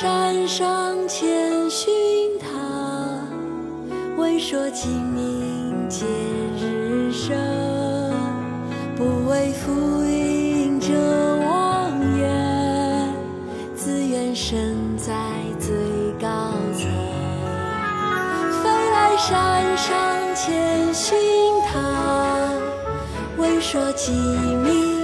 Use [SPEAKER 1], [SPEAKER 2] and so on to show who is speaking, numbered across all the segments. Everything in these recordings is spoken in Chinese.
[SPEAKER 1] 山上千寻塔，闻说鸡鸣见日升。不为浮云遮望眼，自愿身在最高层。飞来山上千寻塔，闻说鸡鸣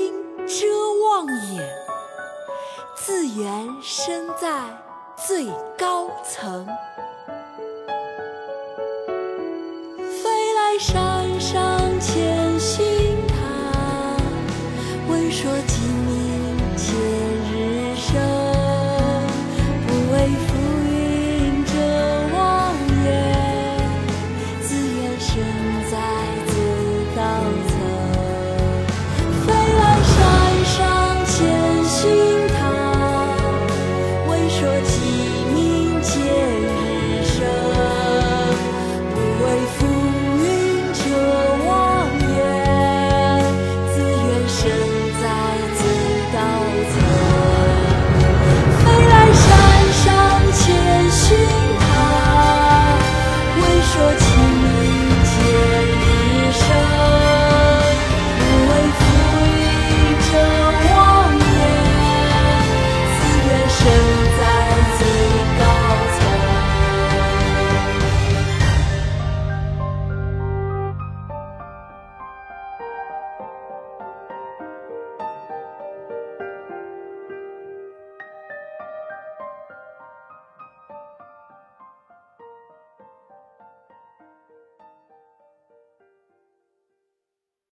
[SPEAKER 1] 自缘身在最高层。飞来山上千寻塔，闻说鸡鸣